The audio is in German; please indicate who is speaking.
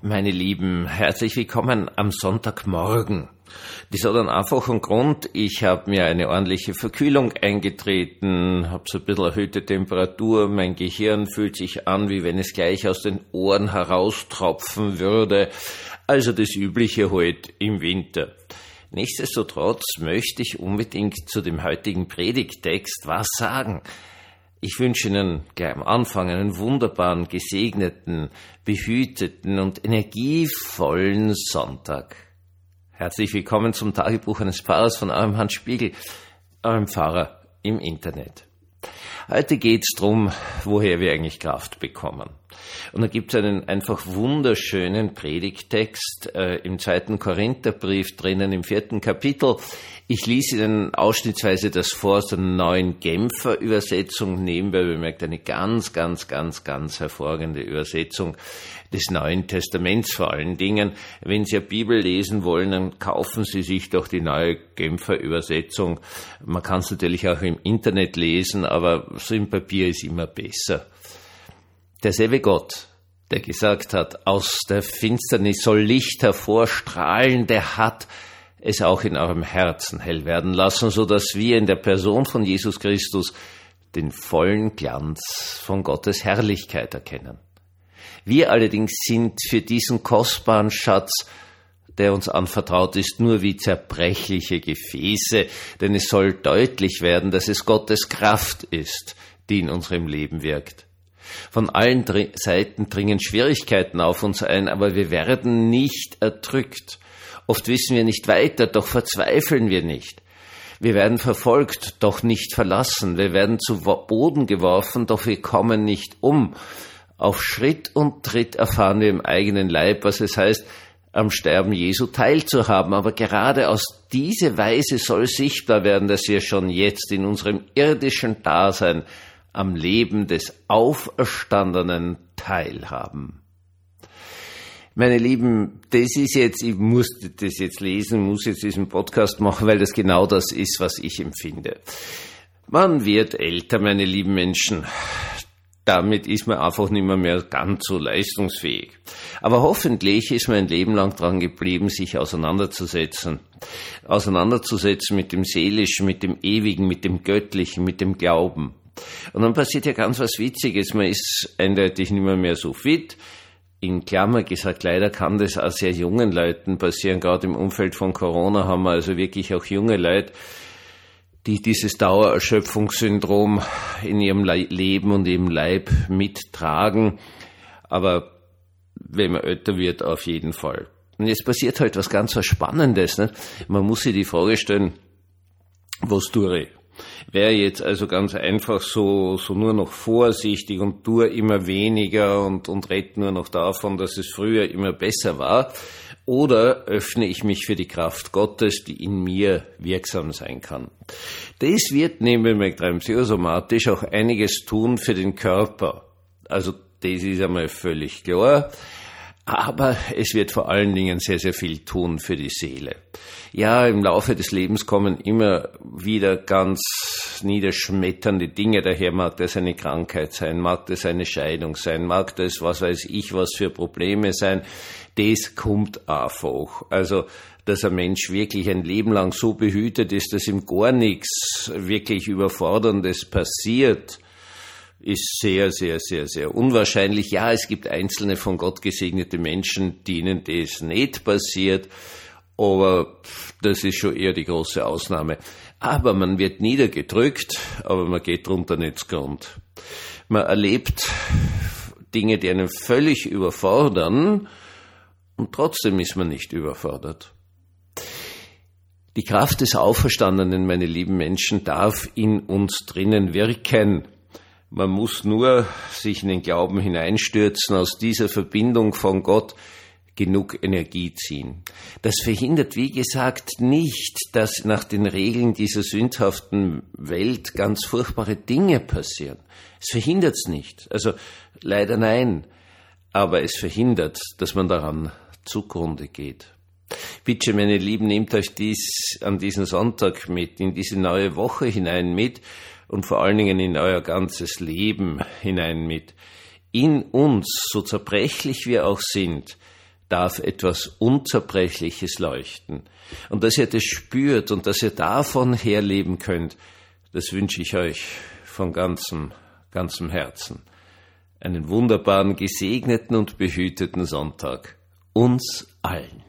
Speaker 1: Meine Lieben, herzlich willkommen am Sonntagmorgen. Das hat einen einfachen Grund. Ich habe mir eine ordentliche Verkühlung eingetreten, habe so ein bisschen erhöhte Temperatur, mein Gehirn fühlt sich an, wie wenn es gleich aus den Ohren heraustropfen würde. Also das Übliche heute im Winter. Nichtsdestotrotz möchte ich unbedingt zu dem heutigen Predigtext was sagen. Ich wünsche Ihnen gleich am Anfang einen wunderbaren, gesegneten, behüteten und energievollen Sonntag. Herzlich willkommen zum Tagebuch eines Pfarrers von eurem Hans Spiegel, eurem Pfarrer im Internet. Heute geht's drum, woher wir eigentlich Kraft bekommen. Und da gibt's einen einfach wunderschönen Predigtext äh, im zweiten Korintherbrief drinnen im vierten Kapitel. Ich lese Ihnen ausschnittsweise das vor aus der neuen Genfer Übersetzung. Nebenbei bemerkt eine ganz, ganz, ganz, ganz hervorragende Übersetzung des Neuen Testaments vor allen Dingen. Wenn Sie eine Bibel lesen wollen, dann kaufen Sie sich doch die neue Genfer Übersetzung. Man kann es natürlich auch im Internet lesen, aber so im Papier ist immer besser. Derselbe Gott, der gesagt hat, aus der Finsternis soll Licht hervorstrahlen, der hat es auch in eurem Herzen hell werden lassen, so dass wir in der Person von Jesus Christus den vollen Glanz von Gottes Herrlichkeit erkennen. Wir allerdings sind für diesen kostbaren Schatz, der uns anvertraut ist, nur wie zerbrechliche Gefäße, denn es soll deutlich werden, dass es Gottes Kraft ist, die in unserem Leben wirkt. Von allen Seiten dringen Schwierigkeiten auf uns ein, aber wir werden nicht erdrückt. Oft wissen wir nicht weiter, doch verzweifeln wir nicht. Wir werden verfolgt, doch nicht verlassen. Wir werden zu Boden geworfen, doch wir kommen nicht um. Auf Schritt und Tritt erfahren wir im eigenen Leib, was es heißt, am Sterben Jesu teilzuhaben. Aber gerade aus dieser Weise soll sichtbar werden, dass wir schon jetzt in unserem irdischen Dasein am Leben des Auferstandenen teilhaben. Meine Lieben, das ist jetzt, ich muss das jetzt lesen, muss jetzt diesen Podcast machen, weil das genau das ist, was ich empfinde. Man wird älter, meine lieben Menschen damit ist man einfach nicht mehr, mehr ganz so leistungsfähig. Aber hoffentlich ist man ein Leben lang dran geblieben, sich auseinanderzusetzen. Auseinanderzusetzen mit dem Seelischen, mit dem Ewigen, mit dem Göttlichen, mit dem Glauben. Und dann passiert ja ganz was Witziges. Man ist eindeutig nicht mehr, mehr so fit. In Klammer gesagt, leider kann das auch sehr jungen Leuten passieren. Gerade im Umfeld von Corona haben wir also wirklich auch junge Leute, die dieses Dauererschöpfungssyndrom in ihrem Leben und ihrem Leib mittragen. Aber wenn man älter wird, auf jeden Fall. Und jetzt passiert halt was ganz was Spannendes. Ne? Man muss sich die Frage stellen, was tue ich? Wäre jetzt also ganz einfach so, so nur noch vorsichtig und tue immer weniger und, und rede nur noch davon, dass es früher immer besser war. Oder öffne ich mich für die Kraft Gottes, die in mir wirksam sein kann. Das wird neben dem psychosomatisch auch einiges tun für den Körper. Also das ist einmal völlig klar. Aber es wird vor allen Dingen sehr, sehr viel tun für die Seele. Ja, im Laufe des Lebens kommen immer wieder ganz niederschmetternde Dinge daher. Mag das eine Krankheit sein, mag das eine Scheidung sein, mag das, was weiß ich, was für Probleme sein. Das kommt einfach. Also, dass ein Mensch wirklich ein Leben lang so behütet ist, dass ihm gar nichts wirklich Überforderndes passiert, ist sehr, sehr, sehr, sehr unwahrscheinlich. Ja, es gibt einzelne von Gott gesegnete Menschen, denen das nicht passiert, aber das ist schon eher die große Ausnahme. Aber man wird niedergedrückt, aber man geht drunter nicht Grund. Man erlebt Dinge, die einen völlig überfordern, und trotzdem ist man nicht überfordert. Die Kraft des Auferstandenen, meine lieben Menschen, darf in uns drinnen wirken. Man muss nur sich in den Glauben hineinstürzen, aus dieser Verbindung von Gott genug Energie ziehen. Das verhindert, wie gesagt, nicht, dass nach den Regeln dieser sündhaften Welt ganz furchtbare Dinge passieren. Es verhindert es nicht. Also leider nein. Aber es verhindert, dass man daran zugrunde geht. Bitte, meine Lieben, nehmt euch dies an diesen Sonntag mit, in diese neue Woche hinein mit und vor allen Dingen in euer ganzes Leben hinein mit. In uns, so zerbrechlich wir auch sind, darf etwas Unzerbrechliches leuchten. Und dass ihr das spürt und dass ihr davon herleben könnt, das wünsche ich euch von ganzem, ganzem Herzen. Einen wunderbaren, gesegneten und behüteten Sonntag. Uns allen.